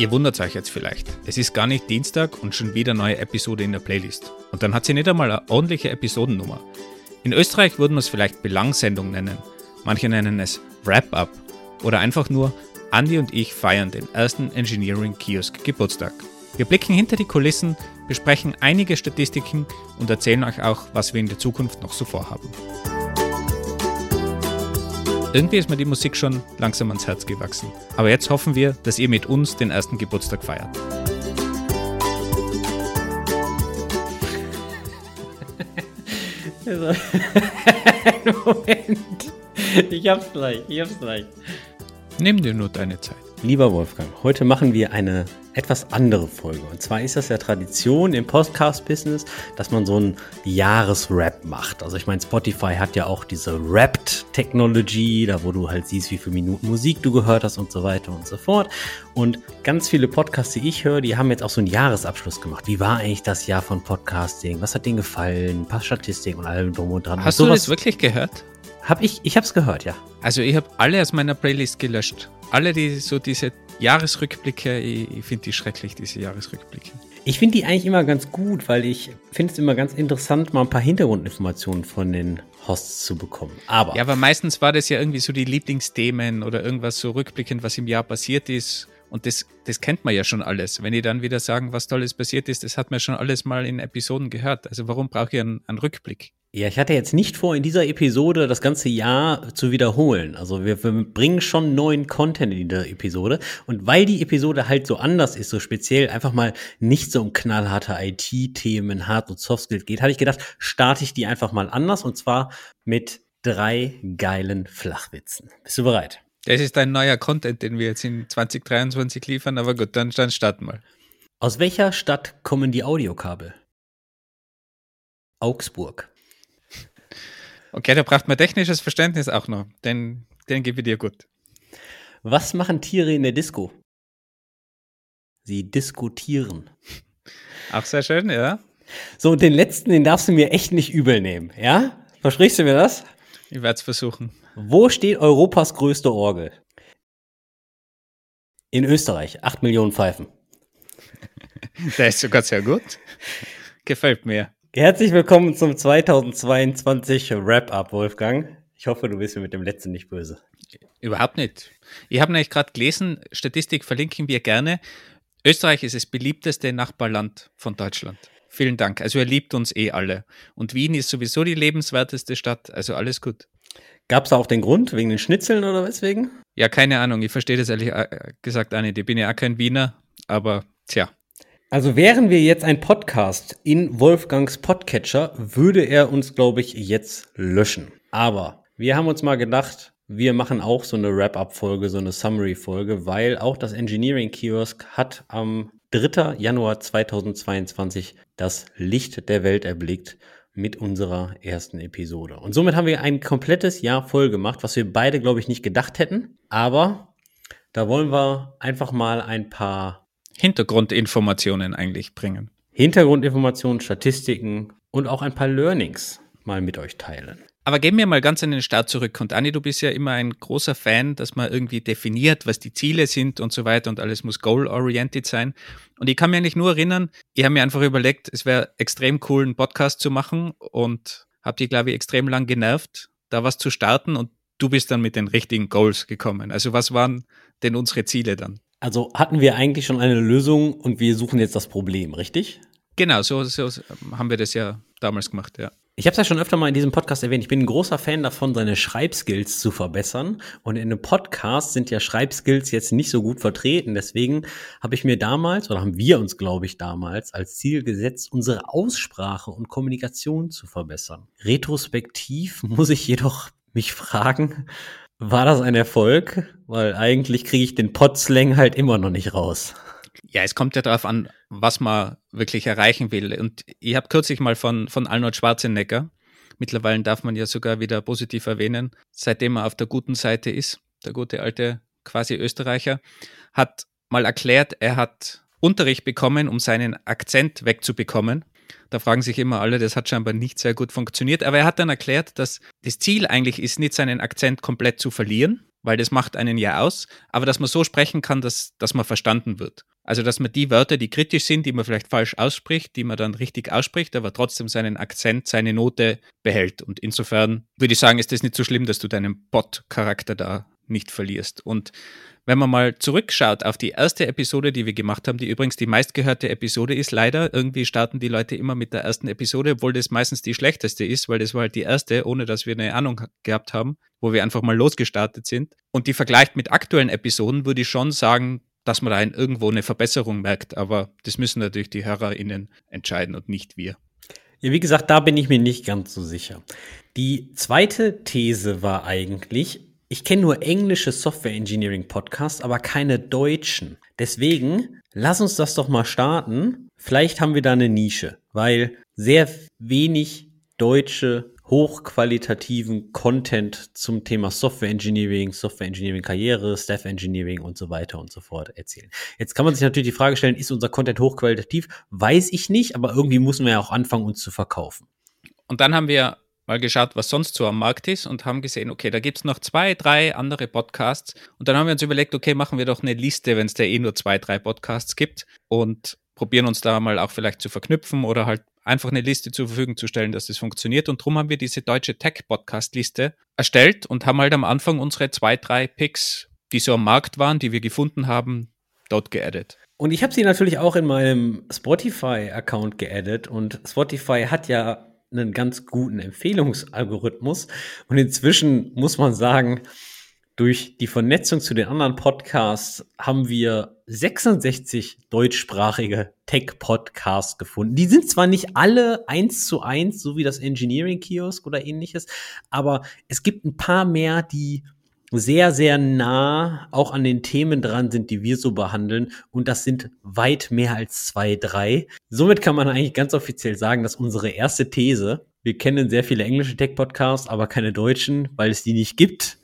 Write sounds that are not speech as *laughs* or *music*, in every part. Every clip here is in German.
Ihr wundert euch jetzt vielleicht. Es ist gar nicht Dienstag und schon wieder neue Episode in der Playlist. Und dann hat sie nicht einmal eine ordentliche Episodennummer. In Österreich würden wir es vielleicht Belangsendung nennen. Manche nennen es Wrap-Up. Oder einfach nur Andy und ich feiern den ersten Engineering Kiosk Geburtstag. Wir blicken hinter die Kulissen, besprechen einige Statistiken und erzählen euch auch, was wir in der Zukunft noch so vorhaben. Irgendwie ist mir die Musik schon langsam ans Herz gewachsen. Aber jetzt hoffen wir, dass ihr mit uns den ersten Geburtstag feiert. *laughs* Moment. Ich hab's gleich, ich hab's gleich. Nimm dir nur deine Zeit. Lieber Wolfgang, heute machen wir eine etwas andere Folge. Und zwar ist das ja Tradition im Podcast-Business, dass man so einen Jahresrap macht. Also ich meine, Spotify hat ja auch diese Wrapped-Technology, da wo du halt siehst, wie viele Minuten Musik du gehört hast und so weiter und so fort. Und ganz viele Podcasts, die ich höre, die haben jetzt auch so einen Jahresabschluss gemacht. Wie war eigentlich das Jahr von Podcasting? Was hat denen gefallen? Ein paar Statistiken und allem drum und dran. Hast und du das wirklich gehört? Hab ich, ich hab's gehört, ja. Also ich habe alle aus meiner Playlist gelöscht. Alle, die so diese Jahresrückblicke, ich, ich finde die schrecklich, diese Jahresrückblicke. Ich finde die eigentlich immer ganz gut, weil ich finde es immer ganz interessant, mal ein paar Hintergrundinformationen von den Hosts zu bekommen. Aber. Ja, aber meistens war das ja irgendwie so die Lieblingsthemen oder irgendwas so rückblickend, was im Jahr passiert ist. Und das, das kennt man ja schon alles. Wenn die dann wieder sagen, was Tolles passiert ist, das hat man schon alles mal in Episoden gehört. Also warum brauche ich einen, einen Rückblick? Ja, ich hatte jetzt nicht vor, in dieser Episode das ganze Jahr zu wiederholen. Also wir, wir bringen schon neuen Content in dieser Episode. Und weil die Episode halt so anders ist, so speziell einfach mal nicht so um knallharte IT-Themen, Hard- und Soft-Skills geht, hatte ich gedacht, starte ich die einfach mal anders. Und zwar mit drei geilen Flachwitzen. Bist du bereit? Das ist ein neuer Content, den wir jetzt in 2023 liefern. Aber gut, dann, dann starten wir. Aus welcher Stadt kommen die Audiokabel? Augsburg. Okay, da braucht man technisches Verständnis auch noch. Den, den gebe ich dir gut. Was machen Tiere in der Disco? Sie diskutieren. Auch sehr schön, ja. So, den letzten, den darfst du mir echt nicht übel nehmen, ja? Versprichst du mir das? Ich werde es versuchen. Wo steht Europas größte Orgel? In Österreich. Acht Millionen Pfeifen. *laughs* Der ist sogar sehr gut. Gefällt mir. Herzlich willkommen zum 2022 Wrap-Up, Wolfgang. Ich hoffe, du bist mir mit dem letzten nicht böse. Überhaupt nicht. Ich habe nämlich gerade gelesen, Statistik verlinken wir gerne. Österreich ist das beliebteste Nachbarland von Deutschland. Vielen Dank. Also er liebt uns eh alle. Und Wien ist sowieso die lebenswerteste Stadt. Also alles gut. Gab es da auch den Grund, wegen den Schnitzeln oder weswegen? Ja, keine Ahnung. Ich verstehe das ehrlich äh, gesagt auch nicht. Ich bin ja auch kein Wiener, aber tja. Also wären wir jetzt ein Podcast in Wolfgangs Podcatcher, würde er uns, glaube ich, jetzt löschen. Aber wir haben uns mal gedacht, wir machen auch so eine Wrap-up-Folge, so eine Summary-Folge, weil auch das Engineering Kiosk hat am 3. Januar 2022 das Licht der Welt erblickt mit unserer ersten Episode. Und somit haben wir ein komplettes Jahr voll gemacht, was wir beide, glaube ich, nicht gedacht hätten. Aber da wollen wir einfach mal ein paar Hintergrundinformationen eigentlich bringen. Hintergrundinformationen, Statistiken und auch ein paar Learnings mal mit euch teilen. Aber gehen wir mal ganz an den Start zurück. Und Anni, du bist ja immer ein großer Fan, dass man irgendwie definiert, was die Ziele sind und so weiter und alles muss goal-oriented sein. Und ich kann mir eigentlich nur erinnern, ich habe mir einfach überlegt, es wäre extrem cool, einen Podcast zu machen und habe die, glaube ich, extrem lang genervt, da was zu starten und du bist dann mit den richtigen Goals gekommen. Also was waren denn unsere Ziele dann? Also hatten wir eigentlich schon eine Lösung und wir suchen jetzt das Problem, richtig? Genau, so, so haben wir das ja damals gemacht, ja. Ich habe es ja schon öfter mal in diesem Podcast erwähnt. Ich bin ein großer Fan davon, seine Schreibskills zu verbessern. Und in einem Podcast sind ja Schreibskills jetzt nicht so gut vertreten. Deswegen habe ich mir damals, oder haben wir uns, glaube ich, damals als Ziel gesetzt, unsere Aussprache und Kommunikation zu verbessern. Retrospektiv muss ich jedoch mich fragen, war das ein Erfolg? Weil eigentlich kriege ich den Podslang halt immer noch nicht raus. Ja, es kommt ja darauf an, was man wirklich erreichen will. Und ich habe kürzlich mal von, von Arnold Schwarzenegger, mittlerweile darf man ja sogar wieder positiv erwähnen, seitdem er auf der guten Seite ist, der gute alte quasi Österreicher, hat mal erklärt, er hat Unterricht bekommen, um seinen Akzent wegzubekommen. Da fragen sich immer alle, das hat scheinbar nicht sehr gut funktioniert. Aber er hat dann erklärt, dass das Ziel eigentlich ist, nicht seinen Akzent komplett zu verlieren, weil das macht einen ja aus, aber dass man so sprechen kann, dass, dass man verstanden wird. Also, dass man die Wörter, die kritisch sind, die man vielleicht falsch ausspricht, die man dann richtig ausspricht, aber trotzdem seinen Akzent, seine Note behält. Und insofern würde ich sagen, ist das nicht so schlimm, dass du deinen Bot-Charakter da nicht verlierst. Und wenn man mal zurückschaut auf die erste Episode, die wir gemacht haben, die übrigens die meistgehörte Episode ist, leider, irgendwie starten die Leute immer mit der ersten Episode, obwohl das meistens die schlechteste ist, weil das war halt die erste, ohne dass wir eine Ahnung gehabt haben, wo wir einfach mal losgestartet sind. Und die vergleicht mit aktuellen Episoden, würde ich schon sagen, dass man da irgendwo eine Verbesserung merkt. Aber das müssen natürlich die HörerInnen entscheiden und nicht wir. Ja, wie gesagt, da bin ich mir nicht ganz so sicher. Die zweite These war eigentlich, ich kenne nur englische Software Engineering Podcasts, aber keine deutschen. Deswegen, lass uns das doch mal starten. Vielleicht haben wir da eine Nische, weil sehr wenig deutsche hochqualitativen Content zum Thema Software Engineering, Software Engineering Karriere, Staff Engineering und so weiter und so fort erzählen. Jetzt kann man sich natürlich die Frage stellen, ist unser Content hochqualitativ? Weiß ich nicht, aber irgendwie müssen wir ja auch anfangen, uns zu verkaufen. Und dann haben wir mal geschaut, was sonst so am Markt ist und haben gesehen, okay, da gibt es noch zwei, drei andere Podcasts. Und dann haben wir uns überlegt, okay, machen wir doch eine Liste, wenn es da eh nur zwei, drei Podcasts gibt und probieren uns da mal auch vielleicht zu verknüpfen oder halt einfach eine Liste zur Verfügung zu stellen, dass das funktioniert. Und darum haben wir diese deutsche Tech-Podcast-Liste erstellt und haben halt am Anfang unsere zwei, drei Picks, die so am Markt waren, die wir gefunden haben, dort geaddet. Und ich habe sie natürlich auch in meinem Spotify-Account geaddet und Spotify hat ja einen ganz guten Empfehlungsalgorithmus und inzwischen muss man sagen, durch die Vernetzung zu den anderen Podcasts haben wir 66 deutschsprachige Tech-Podcasts gefunden. Die sind zwar nicht alle eins zu eins, so wie das Engineering-Kiosk oder ähnliches, aber es gibt ein paar mehr, die sehr, sehr nah auch an den Themen dran sind, die wir so behandeln. Und das sind weit mehr als zwei, drei. Somit kann man eigentlich ganz offiziell sagen, dass unsere erste These, wir kennen sehr viele englische Tech-Podcasts, aber keine deutschen, weil es die nicht gibt,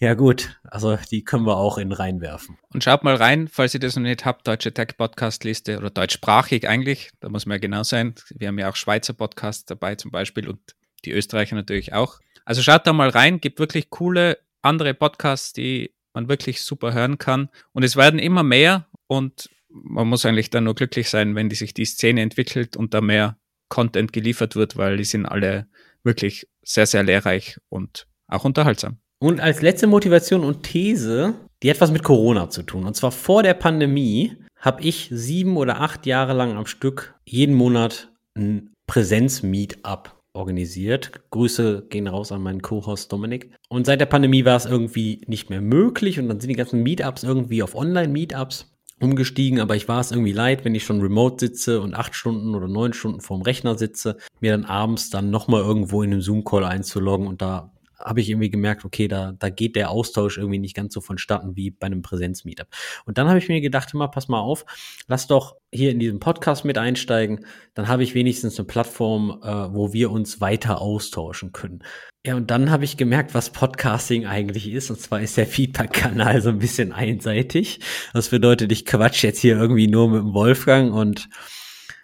ja gut, also die können wir auch in reinwerfen. Und schaut mal rein, falls ihr das noch nicht habt, deutsche Tech-Podcast-Liste oder deutschsprachig eigentlich, da muss man ja genau sein. Wir haben ja auch Schweizer Podcasts dabei zum Beispiel und die Österreicher natürlich auch. Also schaut da mal rein, gibt wirklich coole andere Podcasts, die man wirklich super hören kann. Und es werden immer mehr und man muss eigentlich dann nur glücklich sein, wenn die sich die Szene entwickelt und da mehr Content geliefert wird, weil die sind alle wirklich sehr, sehr lehrreich und auch unterhaltsam. Und als letzte Motivation und These, die hat was mit Corona zu tun. Und zwar vor der Pandemie habe ich sieben oder acht Jahre lang am Stück jeden Monat ein Präsenz-Meetup organisiert. Grüße gehen raus an meinen Co-Host Dominik. Und seit der Pandemie war es irgendwie nicht mehr möglich und dann sind die ganzen Meetups irgendwie auf Online-Meetups umgestiegen, aber ich war es irgendwie leid, wenn ich schon remote sitze und acht Stunden oder neun Stunden vorm Rechner sitze, mir dann abends dann nochmal irgendwo in einem Zoom-Call einzuloggen und da habe ich irgendwie gemerkt, okay, da, da geht der Austausch irgendwie nicht ganz so vonstatten wie bei einem Präsenz-Meetup. Und dann habe ich mir gedacht, immer, pass mal auf, lass doch hier in diesem Podcast mit einsteigen, dann habe ich wenigstens eine Plattform, äh, wo wir uns weiter austauschen können. Ja, und dann habe ich gemerkt, was Podcasting eigentlich ist. Und zwar ist der Feedback-Kanal so ein bisschen einseitig. Das bedeutet, ich quatsch jetzt hier irgendwie nur mit dem Wolfgang und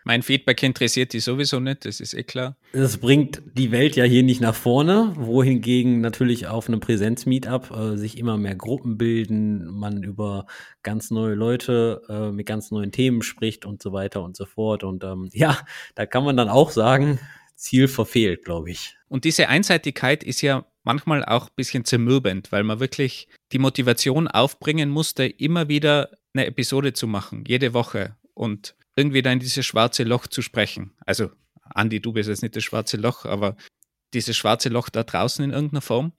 mein Feedback interessiert die sowieso nicht, das ist eh klar. Das bringt die Welt ja hier nicht nach vorne, wohingegen natürlich auf einem Präsenz-Meetup äh, sich immer mehr Gruppen bilden, man über ganz neue Leute äh, mit ganz neuen Themen spricht und so weiter und so fort. Und ähm, *laughs* ja, da kann man dann auch sagen, Ziel verfehlt, glaube ich. Und diese Einseitigkeit ist ja manchmal auch ein bisschen zermürbend, weil man wirklich die Motivation aufbringen musste, immer wieder eine Episode zu machen, jede Woche. Und irgendwie da in dieses schwarze Loch zu sprechen. Also, Andi, du bist jetzt nicht das schwarze Loch, aber dieses schwarze Loch da draußen in irgendeiner Form.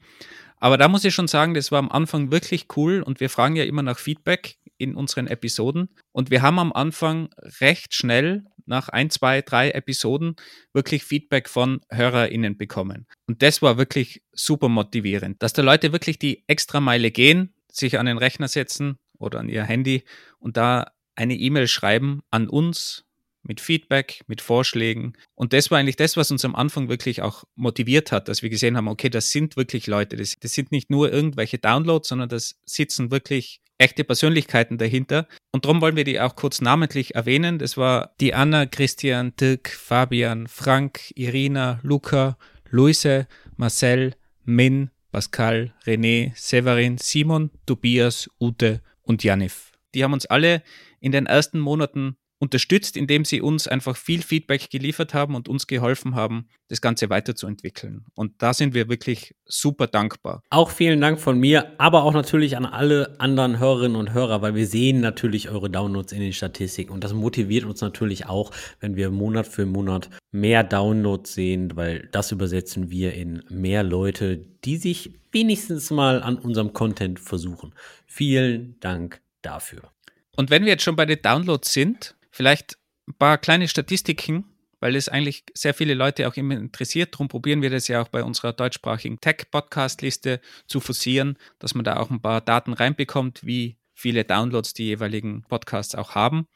Aber da muss ich schon sagen, das war am Anfang wirklich cool und wir fragen ja immer nach Feedback in unseren Episoden. Und wir haben am Anfang recht schnell, nach ein, zwei, drei Episoden, wirklich Feedback von HörerInnen bekommen. Und das war wirklich super motivierend, dass da Leute wirklich die extra Meile gehen, sich an den Rechner setzen oder an ihr Handy und da eine E-Mail schreiben an uns mit Feedback, mit Vorschlägen. Und das war eigentlich das, was uns am Anfang wirklich auch motiviert hat, dass wir gesehen haben, okay, das sind wirklich Leute, das, das sind nicht nur irgendwelche Downloads, sondern das sitzen wirklich echte Persönlichkeiten dahinter. Und darum wollen wir die auch kurz namentlich erwähnen. Das war die Anna, Christian, Dirk, Fabian, Frank, Irina, Luca, Luise, Marcel, Min, Pascal, René, Severin, Simon, Tobias, Ute und Janif. Die haben uns alle in den ersten Monaten unterstützt, indem sie uns einfach viel Feedback geliefert haben und uns geholfen haben, das Ganze weiterzuentwickeln. Und da sind wir wirklich super dankbar. Auch vielen Dank von mir, aber auch natürlich an alle anderen Hörerinnen und Hörer, weil wir sehen natürlich eure Downloads in den Statistiken und das motiviert uns natürlich auch, wenn wir Monat für Monat mehr Downloads sehen, weil das übersetzen wir in mehr Leute, die sich wenigstens mal an unserem Content versuchen. Vielen Dank dafür. Und wenn wir jetzt schon bei den Downloads sind, Vielleicht ein paar kleine Statistiken, weil es eigentlich sehr viele Leute auch immer interessiert. Darum probieren wir das ja auch bei unserer deutschsprachigen Tech-Podcast-Liste zu forcieren, dass man da auch ein paar Daten reinbekommt, wie viele Downloads die jeweiligen Podcasts auch haben.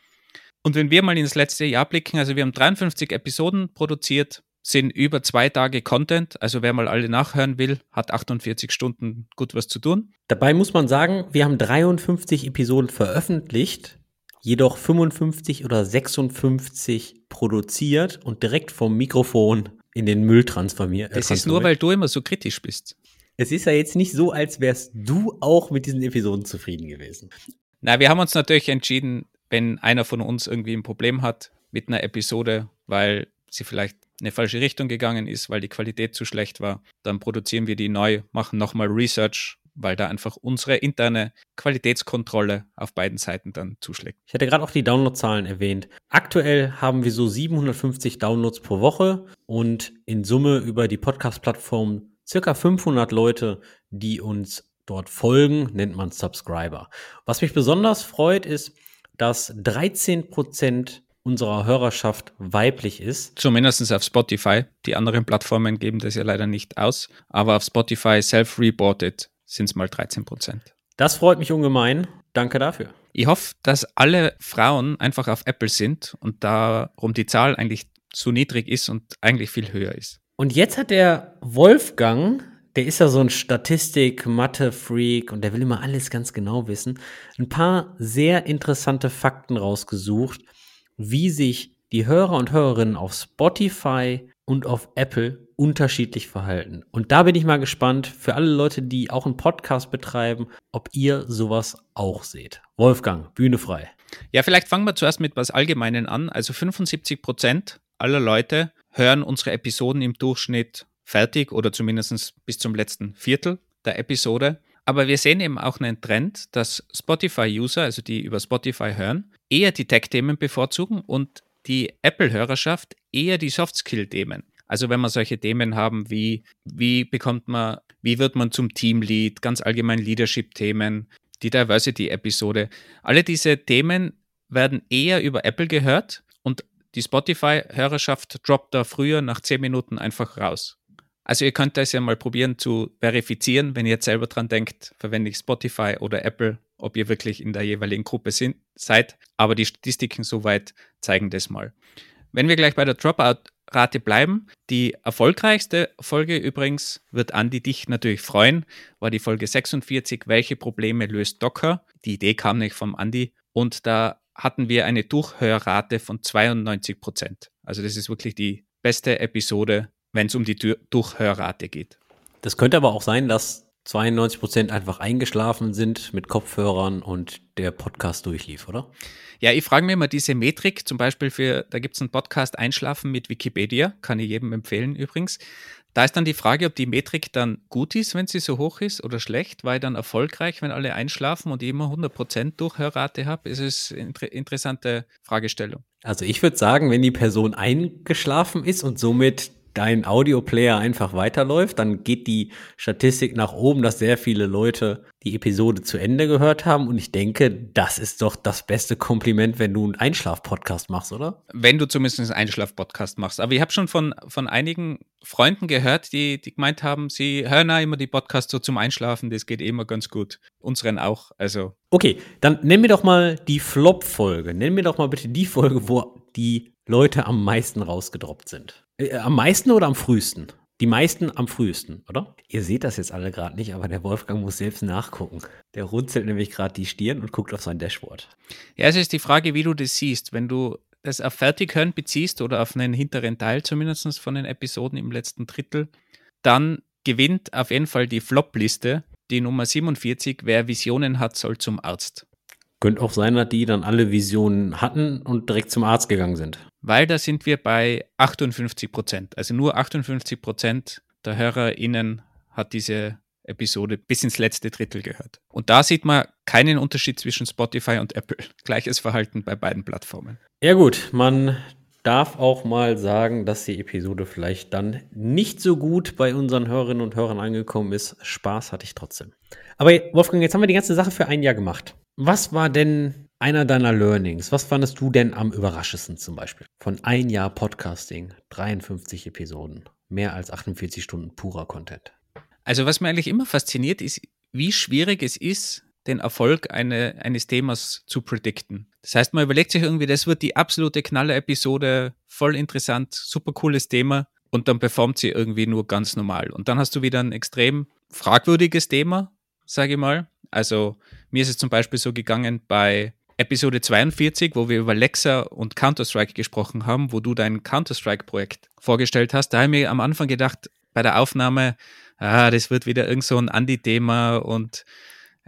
Und wenn wir mal ins letzte Jahr blicken, also wir haben 53 Episoden produziert, sind über zwei Tage Content. Also wer mal alle nachhören will, hat 48 Stunden gut was zu tun. Dabei muss man sagen, wir haben 53 Episoden veröffentlicht jedoch 55 oder 56 produziert und direkt vom Mikrofon in den Müll transformiert. Das ist nur, weil du immer so kritisch bist. Es ist ja jetzt nicht so, als wärst du auch mit diesen Episoden zufrieden gewesen. Na, wir haben uns natürlich entschieden, wenn einer von uns irgendwie ein Problem hat mit einer Episode, weil sie vielleicht eine falsche Richtung gegangen ist, weil die Qualität zu schlecht war, dann produzieren wir die neu, machen nochmal Research weil da einfach unsere interne Qualitätskontrolle auf beiden Seiten dann zuschlägt. Ich hatte gerade auch die Downloadzahlen erwähnt. Aktuell haben wir so 750 Downloads pro Woche und in Summe über die Podcast-Plattform circa 500 Leute, die uns dort folgen, nennt man Subscriber. Was mich besonders freut, ist, dass 13 Prozent unserer Hörerschaft weiblich ist. Zumindest auf Spotify. Die anderen Plattformen geben das ja leider nicht aus. Aber auf Spotify self-reported sind es mal 13 Prozent. Das freut mich ungemein. Danke dafür. Ich hoffe, dass alle Frauen einfach auf Apple sind und darum die Zahl eigentlich zu niedrig ist und eigentlich viel höher ist. Und jetzt hat der Wolfgang, der ist ja so ein Statistik-Mathe-Freak und der will immer alles ganz genau wissen, ein paar sehr interessante Fakten rausgesucht, wie sich die Hörer und Hörerinnen auf Spotify und auf Apple unterschiedlich verhalten. Und da bin ich mal gespannt für alle Leute, die auch einen Podcast betreiben, ob ihr sowas auch seht. Wolfgang, Bühne frei. Ja, vielleicht fangen wir zuerst mit was Allgemeinen an. Also 75 Prozent aller Leute hören unsere Episoden im Durchschnitt fertig oder zumindest bis zum letzten Viertel der Episode. Aber wir sehen eben auch einen Trend, dass Spotify-User, also die über Spotify hören, eher die Tech-Themen bevorzugen und die Apple-Hörerschaft eher die Soft-Skill-Themen. Also wenn wir solche Themen haben wie, wie bekommt man, wie wird man zum Teamlead, ganz allgemein Leadership-Themen, die Diversity-Episode, alle diese Themen werden eher über Apple gehört und die Spotify-Hörerschaft droppt da früher nach zehn Minuten einfach raus. Also ihr könnt das ja mal probieren zu verifizieren, wenn ihr jetzt selber dran denkt, verwende ich Spotify oder Apple, ob ihr wirklich in der jeweiligen Gruppe sind, seid. Aber die Statistiken soweit zeigen das mal. Wenn wir gleich bei der Dropout-Rate bleiben, die erfolgreichste Folge übrigens wird Andi dich natürlich freuen, war die Folge 46, welche Probleme löst Docker? Die Idee kam nicht vom Andi und da hatten wir eine Durchhörrate von 92 Prozent. Also das ist wirklich die beste Episode wenn es um die Durchhörrate geht. Das könnte aber auch sein, dass 92 Prozent einfach eingeschlafen sind mit Kopfhörern und der Podcast durchlief, oder? Ja, ich frage mir immer diese Metrik, zum Beispiel für, da gibt es einen Podcast Einschlafen mit Wikipedia, kann ich jedem empfehlen übrigens. Da ist dann die Frage, ob die Metrik dann gut ist, wenn sie so hoch ist oder schlecht, weil dann erfolgreich, wenn alle einschlafen und ich immer 100% Durchhörrate habe. Es ist eine inter interessante Fragestellung. Also ich würde sagen, wenn die Person eingeschlafen ist und somit dein Audioplayer einfach weiterläuft, dann geht die Statistik nach oben, dass sehr viele Leute die Episode zu Ende gehört haben. Und ich denke, das ist doch das beste Kompliment, wenn du einen Einschlaf-Podcast machst, oder? Wenn du zumindest einen Einschlaf-Podcast machst. Aber ich habe schon von, von einigen Freunden gehört, die, die gemeint haben, sie hören auch immer die Podcasts so zum Einschlafen, das geht immer ganz gut. Unseren auch, also. Okay, dann nenn mir doch mal die Flop-Folge. Nenn mir doch mal bitte die Folge, wo die Leute am meisten rausgedroppt sind. Äh, am meisten oder am frühesten? Die meisten am frühesten, oder? Ihr seht das jetzt alle gerade nicht, aber der Wolfgang muss selbst nachgucken. Der runzelt nämlich gerade die Stirn und guckt auf sein Dashboard. Ja, es ist die Frage, wie du das siehst. Wenn du das auf Fertighören beziehst oder auf einen hinteren Teil zumindest von den Episoden im letzten Drittel, dann gewinnt auf jeden Fall die Flop-Liste, die Nummer 47, wer Visionen hat, soll zum Arzt. Könnte auch sein, dass die dann alle Visionen hatten und direkt zum Arzt gegangen sind. Weil da sind wir bei 58 Prozent. Also nur 58 Prozent der HörerInnen hat diese Episode bis ins letzte Drittel gehört. Und da sieht man keinen Unterschied zwischen Spotify und Apple. *laughs* Gleiches Verhalten bei beiden Plattformen. Ja gut, man darf auch mal sagen, dass die Episode vielleicht dann nicht so gut bei unseren Hörerinnen und Hörern angekommen ist. Spaß hatte ich trotzdem. Aber Wolfgang, jetzt haben wir die ganze Sache für ein Jahr gemacht. Was war denn einer deiner Learnings? Was fandest du denn am überraschendsten zum Beispiel? Von ein Jahr Podcasting, 53 Episoden, mehr als 48 Stunden purer Content. Also was mir eigentlich immer fasziniert, ist, wie schwierig es ist, den Erfolg eine, eines Themas zu predikten. Das heißt, man überlegt sich irgendwie, das wird die absolute Knaller-Episode, voll interessant, super cooles Thema und dann performt sie irgendwie nur ganz normal. Und dann hast du wieder ein extrem fragwürdiges Thema, sage ich mal. Also mir ist es zum Beispiel so gegangen bei Episode 42, wo wir über Lexa und Counter-Strike gesprochen haben, wo du dein Counter-Strike-Projekt vorgestellt hast. Da habe ich mir am Anfang gedacht, bei der Aufnahme, ah, das wird wieder irgend so ein Andi-Thema und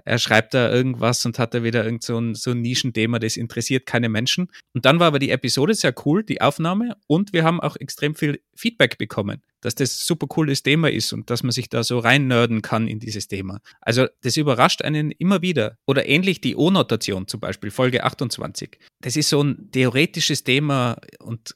er schreibt da irgendwas und hat da wieder irgend so ein, so ein Nischenthema, das interessiert keine Menschen. Und dann war aber die Episode sehr cool, die Aufnahme, und wir haben auch extrem viel Feedback bekommen, dass das super cooles Thema ist und dass man sich da so reinnörden kann in dieses Thema. Also das überrascht einen immer wieder. Oder ähnlich die O-Notation zum Beispiel, Folge 28. Das ist so ein theoretisches Thema und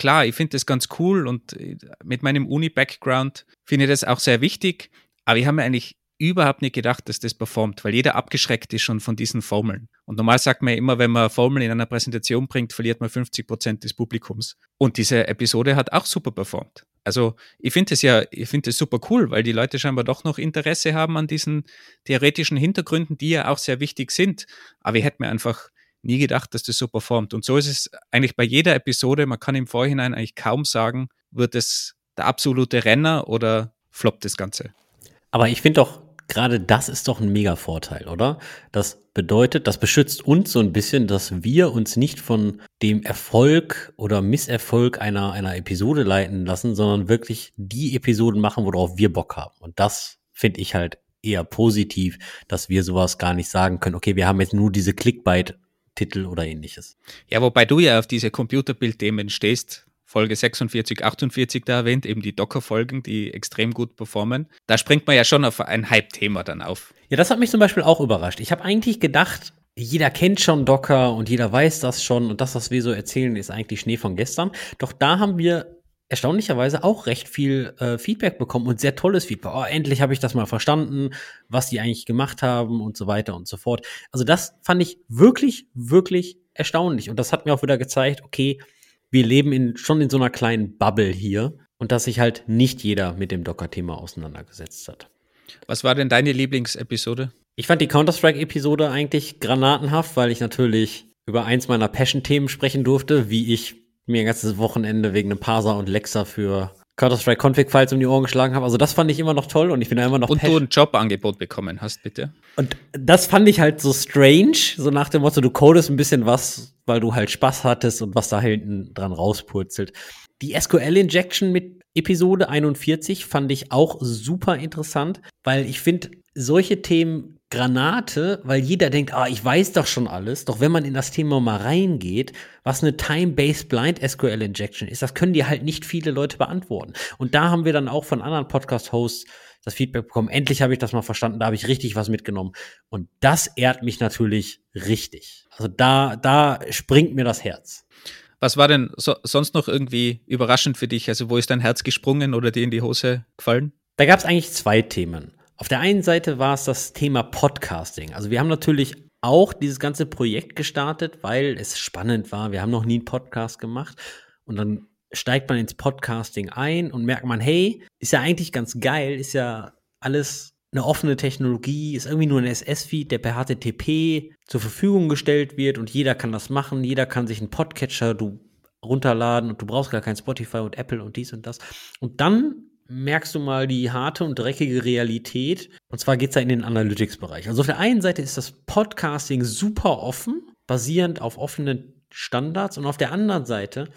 klar, ich finde das ganz cool und äh, mit meinem Uni-Background finde ich das auch sehr wichtig. Aber ich habe mir eigentlich überhaupt nicht gedacht, dass das performt, weil jeder abgeschreckt ist schon von diesen Formeln. Und normal sagt man ja immer, wenn man Formeln in einer Präsentation bringt, verliert man 50 Prozent des Publikums. Und diese Episode hat auch super performt. Also ich finde es ja, ich finde es super cool, weil die Leute scheinbar doch noch Interesse haben an diesen theoretischen Hintergründen, die ja auch sehr wichtig sind. Aber ich hätte mir einfach nie gedacht, dass das so performt. Und so ist es eigentlich bei jeder Episode. Man kann im Vorhinein eigentlich kaum sagen, wird es der absolute Renner oder floppt das Ganze. Aber ich finde doch, gerade das ist doch ein mega Vorteil, oder? Das bedeutet, das beschützt uns so ein bisschen, dass wir uns nicht von dem Erfolg oder Misserfolg einer, einer Episode leiten lassen, sondern wirklich die Episoden machen, worauf wir Bock haben. Und das finde ich halt eher positiv, dass wir sowas gar nicht sagen können, okay, wir haben jetzt nur diese Clickbait-Titel oder ähnliches. Ja, wobei du ja auf diese Computerbild-Themen stehst, Folge 46, 48 da erwähnt, eben die Docker-Folgen, die extrem gut performen. Da springt man ja schon auf ein Hype-Thema dann auf. Ja, das hat mich zum Beispiel auch überrascht. Ich habe eigentlich gedacht, jeder kennt schon Docker und jeder weiß das schon und das, was wir so erzählen, ist eigentlich Schnee von gestern. Doch da haben wir erstaunlicherweise auch recht viel äh, Feedback bekommen und sehr tolles Feedback. Oh, endlich habe ich das mal verstanden, was die eigentlich gemacht haben und so weiter und so fort. Also das fand ich wirklich, wirklich erstaunlich. Und das hat mir auch wieder gezeigt, okay, wir leben in, schon in so einer kleinen Bubble hier und dass sich halt nicht jeder mit dem Docker-Thema auseinandergesetzt hat. Was war denn deine Lieblingsepisode? Ich fand die Counter-Strike-Episode eigentlich granatenhaft, weil ich natürlich über eins meiner Passion-Themen sprechen durfte, wie ich mir ein ganzes Wochenende wegen einem Parser und Lexa für Counter-Strike Config-Files um die Ohren geschlagen habe. Also das fand ich immer noch toll und ich bin da immer noch Und du ein Jobangebot bekommen hast, bitte. Und das fand ich halt so strange, so nach dem Motto, du codest ein bisschen was, weil du halt Spaß hattest und was da hinten dran rauspurzelt. Die SQL-Injection mit Episode 41 fand ich auch super interessant, weil ich finde, solche Themen Granate, weil jeder denkt, ah, ich weiß doch schon alles. Doch wenn man in das Thema mal reingeht, was eine Time-Based Blind SQL Injection ist, das können dir halt nicht viele Leute beantworten. Und da haben wir dann auch von anderen Podcast-Hosts das Feedback bekommen. Endlich habe ich das mal verstanden, da habe ich richtig was mitgenommen. Und das ehrt mich natürlich richtig. Also da, da springt mir das Herz. Was war denn so, sonst noch irgendwie überraschend für dich? Also wo ist dein Herz gesprungen oder dir in die Hose gefallen? Da gab es eigentlich zwei Themen. Auf der einen Seite war es das Thema Podcasting. Also wir haben natürlich auch dieses ganze Projekt gestartet, weil es spannend war. Wir haben noch nie einen Podcast gemacht. Und dann steigt man ins Podcasting ein und merkt man, hey, ist ja eigentlich ganz geil, ist ja alles eine offene Technologie, ist irgendwie nur ein SS-Feed, der per HTTP zur Verfügung gestellt wird und jeder kann das machen, jeder kann sich einen Podcatcher du runterladen und du brauchst gar kein Spotify und Apple und dies und das. Und dann merkst du mal die harte und dreckige Realität. Und zwar geht es da in den Analytics-Bereich. Also auf der einen Seite ist das Podcasting super offen, basierend auf offenen Standards. Und auf der anderen Seite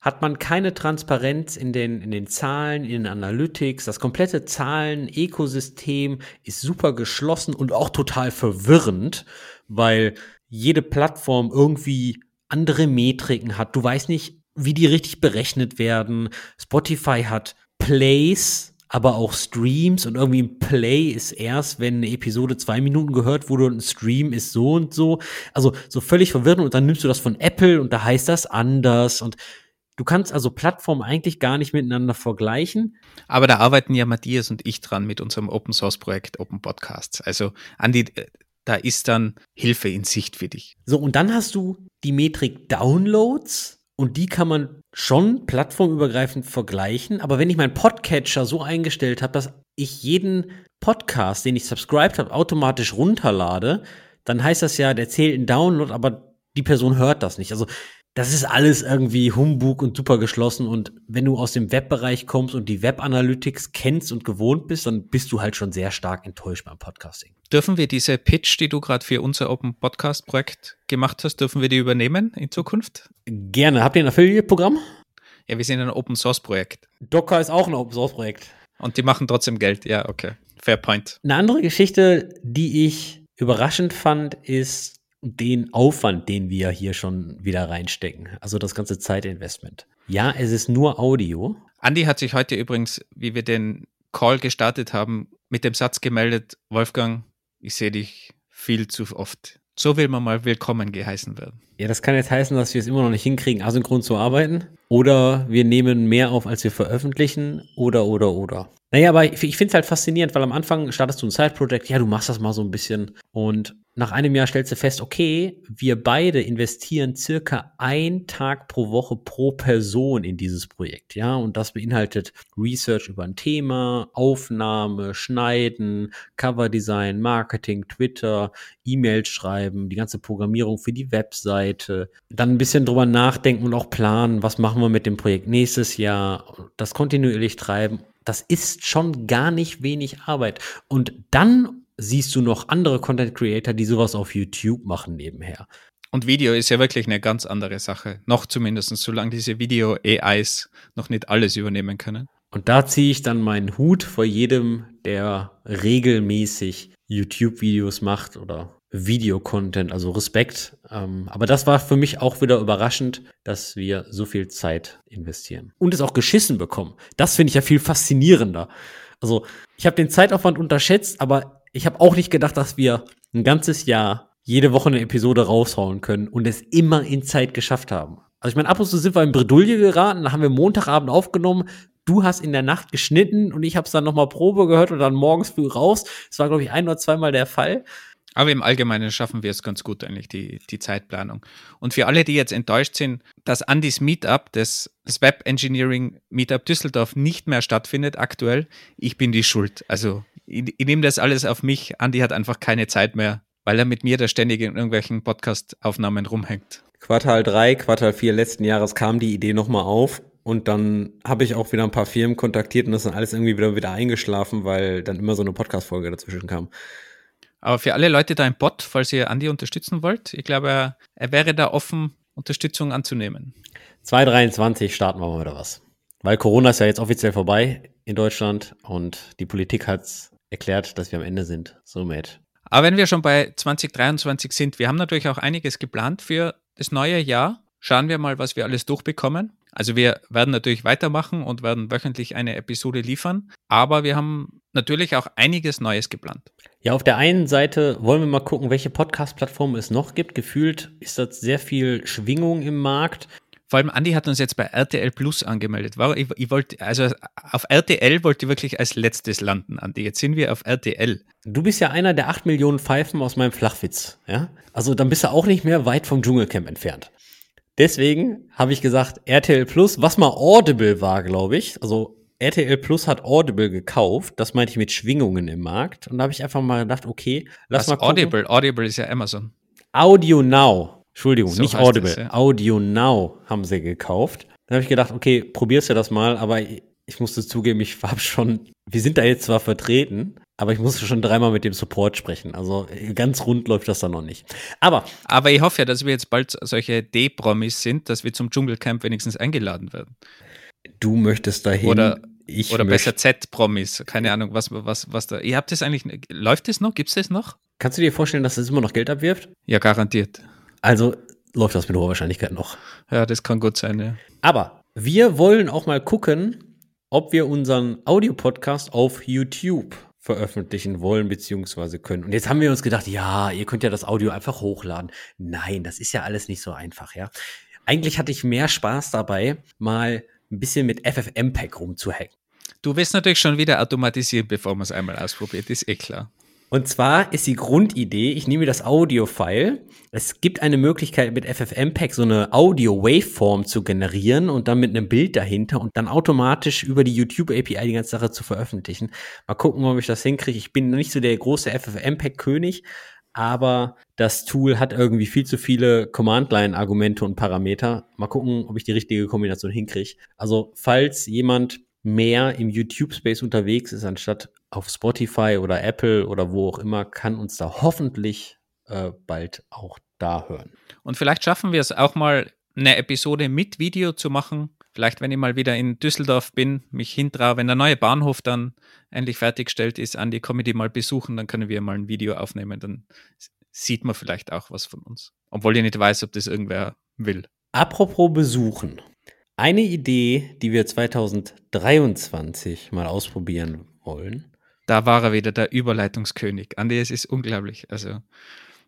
hat man keine Transparenz in den, in den Zahlen, in den Analytics. Das komplette Zahlen-Ökosystem ist super geschlossen und auch total verwirrend, weil jede Plattform irgendwie andere Metriken hat. Du weißt nicht, wie die richtig berechnet werden. Spotify hat Plays, aber auch Streams und irgendwie ein Play ist erst, wenn eine Episode zwei Minuten gehört wurde und ein Stream ist so und so. Also so völlig verwirrend und dann nimmst du das von Apple und da heißt das anders und du kannst also Plattformen eigentlich gar nicht miteinander vergleichen. Aber da arbeiten ja Matthias und ich dran mit unserem Open Source Projekt Open Podcasts. Also Andi, da ist dann Hilfe in Sicht für dich. So und dann hast du die Metrik Downloads und die kann man schon plattformübergreifend vergleichen. Aber wenn ich meinen Podcatcher so eingestellt habe, dass ich jeden Podcast, den ich subscribed habe, automatisch runterlade, dann heißt das ja, der zählt in Download, aber die Person hört das nicht. Also das ist alles irgendwie Humbug und super geschlossen. Und wenn du aus dem Webbereich kommst und die Web-Analytics kennst und gewohnt bist, dann bist du halt schon sehr stark enttäuscht beim Podcasting. Dürfen wir diese Pitch, die du gerade für unser Open Podcast Projekt gemacht hast, dürfen wir die übernehmen in Zukunft? Gerne. Habt ihr ein Affiliate-Programm? Ja, wir sind ein Open Source Projekt. Docker ist auch ein Open Source Projekt. Und die machen trotzdem Geld. Ja, okay. Fair point. Eine andere Geschichte, die ich überraschend fand, ist, den Aufwand, den wir hier schon wieder reinstecken. Also das ganze Zeitinvestment. Ja, es ist nur Audio. Andi hat sich heute übrigens, wie wir den Call gestartet haben, mit dem Satz gemeldet, Wolfgang, ich sehe dich viel zu oft. So will man mal willkommen geheißen werden. Ja, das kann jetzt heißen, dass wir es immer noch nicht hinkriegen, asynchron zu arbeiten. Oder wir nehmen mehr auf, als wir veröffentlichen. Oder, oder, oder. Naja, aber ich, ich finde es halt faszinierend, weil am Anfang startest du ein Side-Project, ja, du machst das mal so ein bisschen. Und nach einem Jahr stellst du fest, okay, wir beide investieren circa ein Tag pro Woche pro Person in dieses Projekt, ja, und das beinhaltet Research über ein Thema, Aufnahme, Schneiden, Coverdesign, Marketing, Twitter, E-Mails schreiben, die ganze Programmierung für die Webseite, dann ein bisschen drüber nachdenken und auch planen, was machen wir mit dem Projekt nächstes Jahr, das kontinuierlich treiben. Das ist schon gar nicht wenig Arbeit. Und dann siehst du noch andere Content Creator, die sowas auf YouTube machen nebenher. Und Video ist ja wirklich eine ganz andere Sache. Noch zumindest, solange diese Video-AIs noch nicht alles übernehmen können. Und da ziehe ich dann meinen Hut vor jedem, der regelmäßig YouTube-Videos macht oder Videocontent, also Respekt. Ähm, aber das war für mich auch wieder überraschend, dass wir so viel Zeit investieren. Und es auch geschissen bekommen. Das finde ich ja viel faszinierender. Also, ich habe den Zeitaufwand unterschätzt, aber ich habe auch nicht gedacht, dass wir ein ganzes Jahr jede Woche eine Episode raushauen können und es immer in Zeit geschafft haben. Also ich meine, ab und zu sind wir in Bredouille geraten, da haben wir Montagabend aufgenommen, du hast in der Nacht geschnitten und ich habe es dann nochmal Probe gehört und dann morgens früh raus. Das war, glaube ich, ein oder zweimal der Fall. Aber im Allgemeinen schaffen wir es ganz gut eigentlich, die, die Zeitplanung. Und für alle, die jetzt enttäuscht sind, dass Andys Meetup, das, das Web Engineering Meetup Düsseldorf nicht mehr stattfindet aktuell, ich bin die Schuld. Also ich, ich nehme das alles auf mich. Andi hat einfach keine Zeit mehr, weil er mit mir da ständig in irgendwelchen Podcast-Aufnahmen rumhängt. Quartal 3, Quartal 4 letzten Jahres kam die Idee nochmal auf und dann habe ich auch wieder ein paar Firmen kontaktiert und das ist dann alles irgendwie wieder, wieder eingeschlafen, weil dann immer so eine Podcast-Folge dazwischen kam. Aber für alle Leute da im Bot, falls ihr Andi unterstützen wollt, ich glaube, er, er wäre da offen, Unterstützung anzunehmen. 2023 starten wir mal wieder was. Weil Corona ist ja jetzt offiziell vorbei in Deutschland und die Politik hat es erklärt, dass wir am Ende sind. Somit. Aber wenn wir schon bei 2023 sind, wir haben natürlich auch einiges geplant für das neue Jahr. Schauen wir mal, was wir alles durchbekommen. Also wir werden natürlich weitermachen und werden wöchentlich eine Episode liefern, aber wir haben natürlich auch einiges Neues geplant. Ja, auf der einen Seite wollen wir mal gucken, welche Podcast-Plattformen es noch gibt. Gefühlt ist das sehr viel Schwingung im Markt. Vor allem Andi hat uns jetzt bei RTL Plus angemeldet. Ich, ich wollte, also auf RTL wollte ich wirklich als letztes landen, Andi. Jetzt sind wir auf RTL. Du bist ja einer der acht Millionen Pfeifen aus meinem Flachwitz, ja? Also dann bist du auch nicht mehr weit vom Dschungelcamp entfernt. Deswegen habe ich gesagt, RTL Plus, was mal Audible war, glaube ich. Also RTL Plus hat Audible gekauft. Das meinte ich mit Schwingungen im Markt. Und da habe ich einfach mal gedacht, okay, lass was mal gucken. Audible, Audible ist ja Amazon. Audio Now. Entschuldigung, so nicht Audible. Das, ja. Audio Now haben sie gekauft. Dann habe ich gedacht, okay, probierst du das mal, aber ich musste zugeben, ich habe schon, wir sind da jetzt zwar vertreten, aber ich musste schon dreimal mit dem Support sprechen. Also ganz rund läuft das da noch nicht. Aber. Aber ich hoffe ja, dass wir jetzt bald solche D-Promis sind, dass wir zum Dschungelcamp wenigstens eingeladen werden. Du möchtest dahin. Oder, ich oder besser Z-Promis. Keine Ahnung, was, was, was da. Ihr habt das eigentlich. Läuft das noch? Gibt es das noch? Kannst du dir vorstellen, dass es immer noch Geld abwirft? Ja, garantiert. Also läuft das mit hoher Wahrscheinlichkeit noch. Ja, das kann gut sein, ja. Aber wir wollen auch mal gucken, ob wir unseren Audiopodcast auf YouTube veröffentlichen wollen bzw. können. Und jetzt haben wir uns gedacht, ja, ihr könnt ja das Audio einfach hochladen. Nein, das ist ja alles nicht so einfach, ja. Eigentlich hatte ich mehr Spaß dabei, mal ein bisschen mit FFmpeg rumzuhacken. Du wirst natürlich schon wieder automatisieren, bevor man es einmal ausprobiert, ist eh klar. Und zwar ist die Grundidee, ich nehme das Audio-File. Es gibt eine Möglichkeit, mit FFmpeg so eine Audio-Waveform zu generieren und dann mit einem Bild dahinter und dann automatisch über die YouTube-API die ganze Sache zu veröffentlichen. Mal gucken, ob ich das hinkriege. Ich bin nicht so der große FFmpeg-König, aber das Tool hat irgendwie viel zu viele Command-Line-Argumente und Parameter. Mal gucken, ob ich die richtige Kombination hinkriege. Also, falls jemand mehr im YouTube-Space unterwegs ist, anstatt auf Spotify oder Apple oder wo auch immer, kann uns da hoffentlich äh, bald auch da hören. Und vielleicht schaffen wir es auch mal, eine Episode mit Video zu machen. Vielleicht, wenn ich mal wieder in Düsseldorf bin, mich hintraue, wenn der neue Bahnhof dann endlich fertiggestellt ist, an die Comedy mal besuchen, dann können wir mal ein Video aufnehmen. Dann sieht man vielleicht auch was von uns. Obwohl ich nicht weiß, ob das irgendwer will. Apropos besuchen. Eine Idee, die wir 2023 mal ausprobieren wollen. Da war er wieder, der Überleitungskönig. Andi, es ist unglaublich. Also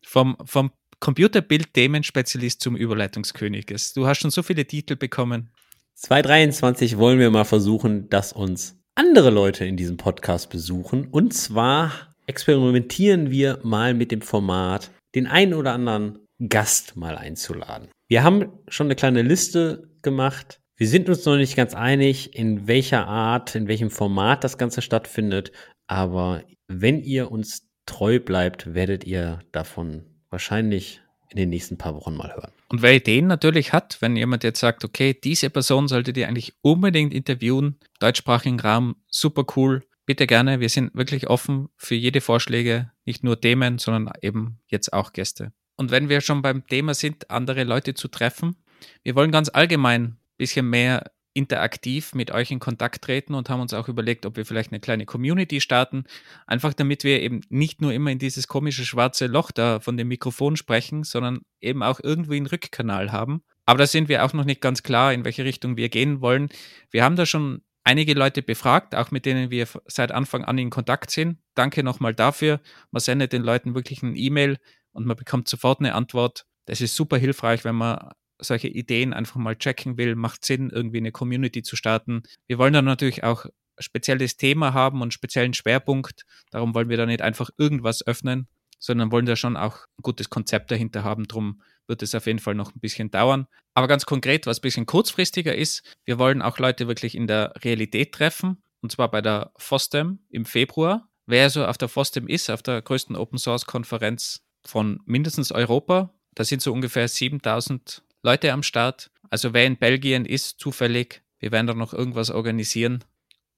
vom, vom Computerbild-Themenspezialist zum Überleitungskönig. Du hast schon so viele Titel bekommen. 2023 wollen wir mal versuchen, dass uns andere Leute in diesem Podcast besuchen. Und zwar experimentieren wir mal mit dem Format, den einen oder anderen Gast mal einzuladen. Wir haben schon eine kleine Liste gemacht. Wir sind uns noch nicht ganz einig, in welcher Art, in welchem Format das Ganze stattfindet. Aber wenn ihr uns treu bleibt, werdet ihr davon wahrscheinlich in den nächsten paar Wochen mal hören. Und wer Ideen natürlich hat, wenn jemand jetzt sagt, okay, diese Person solltet ihr eigentlich unbedingt interviewen, deutschsprachigen Raum, super cool, bitte gerne. Wir sind wirklich offen für jede Vorschläge, nicht nur Themen, sondern eben jetzt auch Gäste. Und wenn wir schon beim Thema sind, andere Leute zu treffen, wir wollen ganz allgemein ein bisschen mehr interaktiv mit euch in Kontakt treten und haben uns auch überlegt, ob wir vielleicht eine kleine Community starten, einfach damit wir eben nicht nur immer in dieses komische schwarze Loch da von dem Mikrofon sprechen, sondern eben auch irgendwie einen Rückkanal haben. Aber da sind wir auch noch nicht ganz klar, in welche Richtung wir gehen wollen. Wir haben da schon einige Leute befragt, auch mit denen wir seit Anfang an in Kontakt sind. Danke nochmal dafür. Man sendet den Leuten wirklich ein E-Mail und man bekommt sofort eine Antwort. Das ist super hilfreich, wenn man solche Ideen einfach mal checken will, macht Sinn, irgendwie eine Community zu starten. Wir wollen dann natürlich auch ein spezielles Thema haben und einen speziellen Schwerpunkt. Darum wollen wir da nicht einfach irgendwas öffnen, sondern wollen da schon auch ein gutes Konzept dahinter haben. Darum wird es auf jeden Fall noch ein bisschen dauern. Aber ganz konkret, was ein bisschen kurzfristiger ist, wir wollen auch Leute wirklich in der Realität treffen. Und zwar bei der FOSDEM im Februar. Wer so auf der FOSDEM ist, auf der größten Open Source Konferenz von mindestens Europa, da sind so ungefähr 7000 Leute am Start. Also wer in Belgien ist, zufällig, wir werden da noch irgendwas organisieren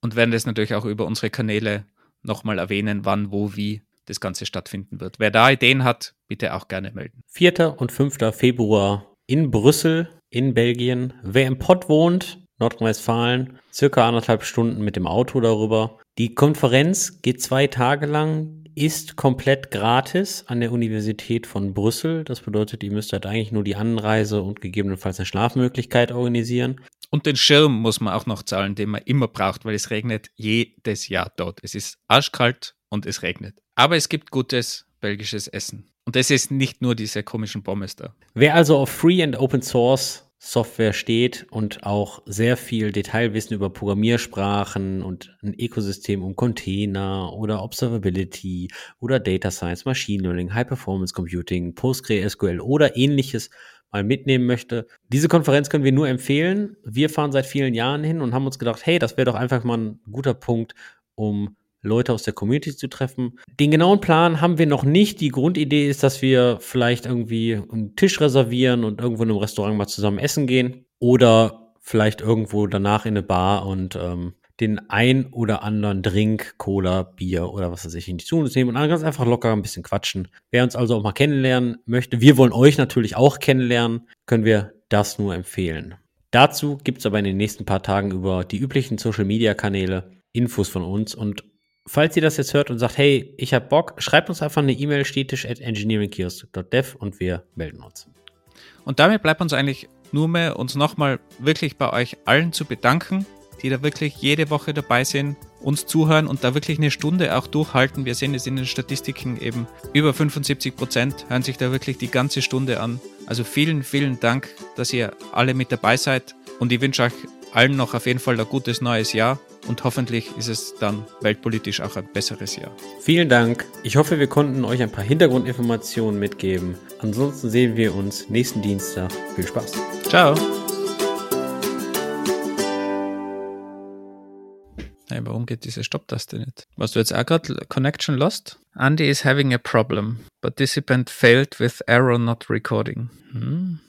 und werden das natürlich auch über unsere Kanäle nochmal erwähnen, wann, wo, wie das Ganze stattfinden wird. Wer da Ideen hat, bitte auch gerne melden. 4. und 5. Februar in Brüssel, in Belgien. Wer im Pott wohnt, Nordrhein-Westfalen, circa anderthalb Stunden mit dem Auto darüber. Die Konferenz geht zwei Tage lang, ist komplett gratis an der Universität von Brüssel. Das bedeutet, ihr müsst halt eigentlich nur die Anreise und gegebenenfalls eine Schlafmöglichkeit organisieren. Und den Schirm muss man auch noch zahlen, den man immer braucht, weil es regnet jedes Jahr dort. Es ist arschkalt und es regnet. Aber es gibt gutes belgisches Essen. Und es ist nicht nur diese komischen Pommes da. Wer also auf Free and Open Source Software steht und auch sehr viel Detailwissen über Programmiersprachen und ein Ökosystem um Container oder Observability oder Data Science, Machine Learning, High Performance Computing, PostgreSQL oder ähnliches mal mitnehmen möchte. Diese Konferenz können wir nur empfehlen. Wir fahren seit vielen Jahren hin und haben uns gedacht, hey, das wäre doch einfach mal ein guter Punkt, um Leute aus der Community zu treffen. Den genauen Plan haben wir noch nicht. Die Grundidee ist, dass wir vielleicht irgendwie einen Tisch reservieren und irgendwo in einem Restaurant mal zusammen essen gehen oder vielleicht irgendwo danach in eine Bar und ähm, den ein oder anderen Drink, Cola, Bier oder was weiß ich in die Zunge nehmen und dann ganz einfach locker ein bisschen quatschen. Wer uns also auch mal kennenlernen möchte, wir wollen euch natürlich auch kennenlernen, können wir das nur empfehlen. Dazu gibt es aber in den nächsten paar Tagen über die üblichen Social-Media-Kanäle Infos von uns und falls ihr das jetzt hört und sagt, hey, ich habe Bock, schreibt uns einfach eine E-Mail stetisch at engineeringkiosk.dev und wir melden uns. Und damit bleibt uns eigentlich nur mehr, uns nochmal wirklich bei euch allen zu bedanken, die da wirklich jede Woche dabei sind, uns zuhören und da wirklich eine Stunde auch durchhalten. Wir sehen es in den Statistiken eben, über 75 Prozent hören sich da wirklich die ganze Stunde an. Also vielen, vielen Dank, dass ihr alle mit dabei seid und ich wünsche euch allen noch auf jeden Fall ein gutes neues Jahr und hoffentlich ist es dann weltpolitisch auch ein besseres Jahr. Vielen Dank. Ich hoffe, wir konnten euch ein paar Hintergrundinformationen mitgeben. Ansonsten sehen wir uns nächsten Dienstag. Viel Spaß. Ciao. Hey, warum geht diese Stopptaste nicht? Was du jetzt auch gerade Connection lost? Andy is having a problem. Participant failed with error not recording. Hm.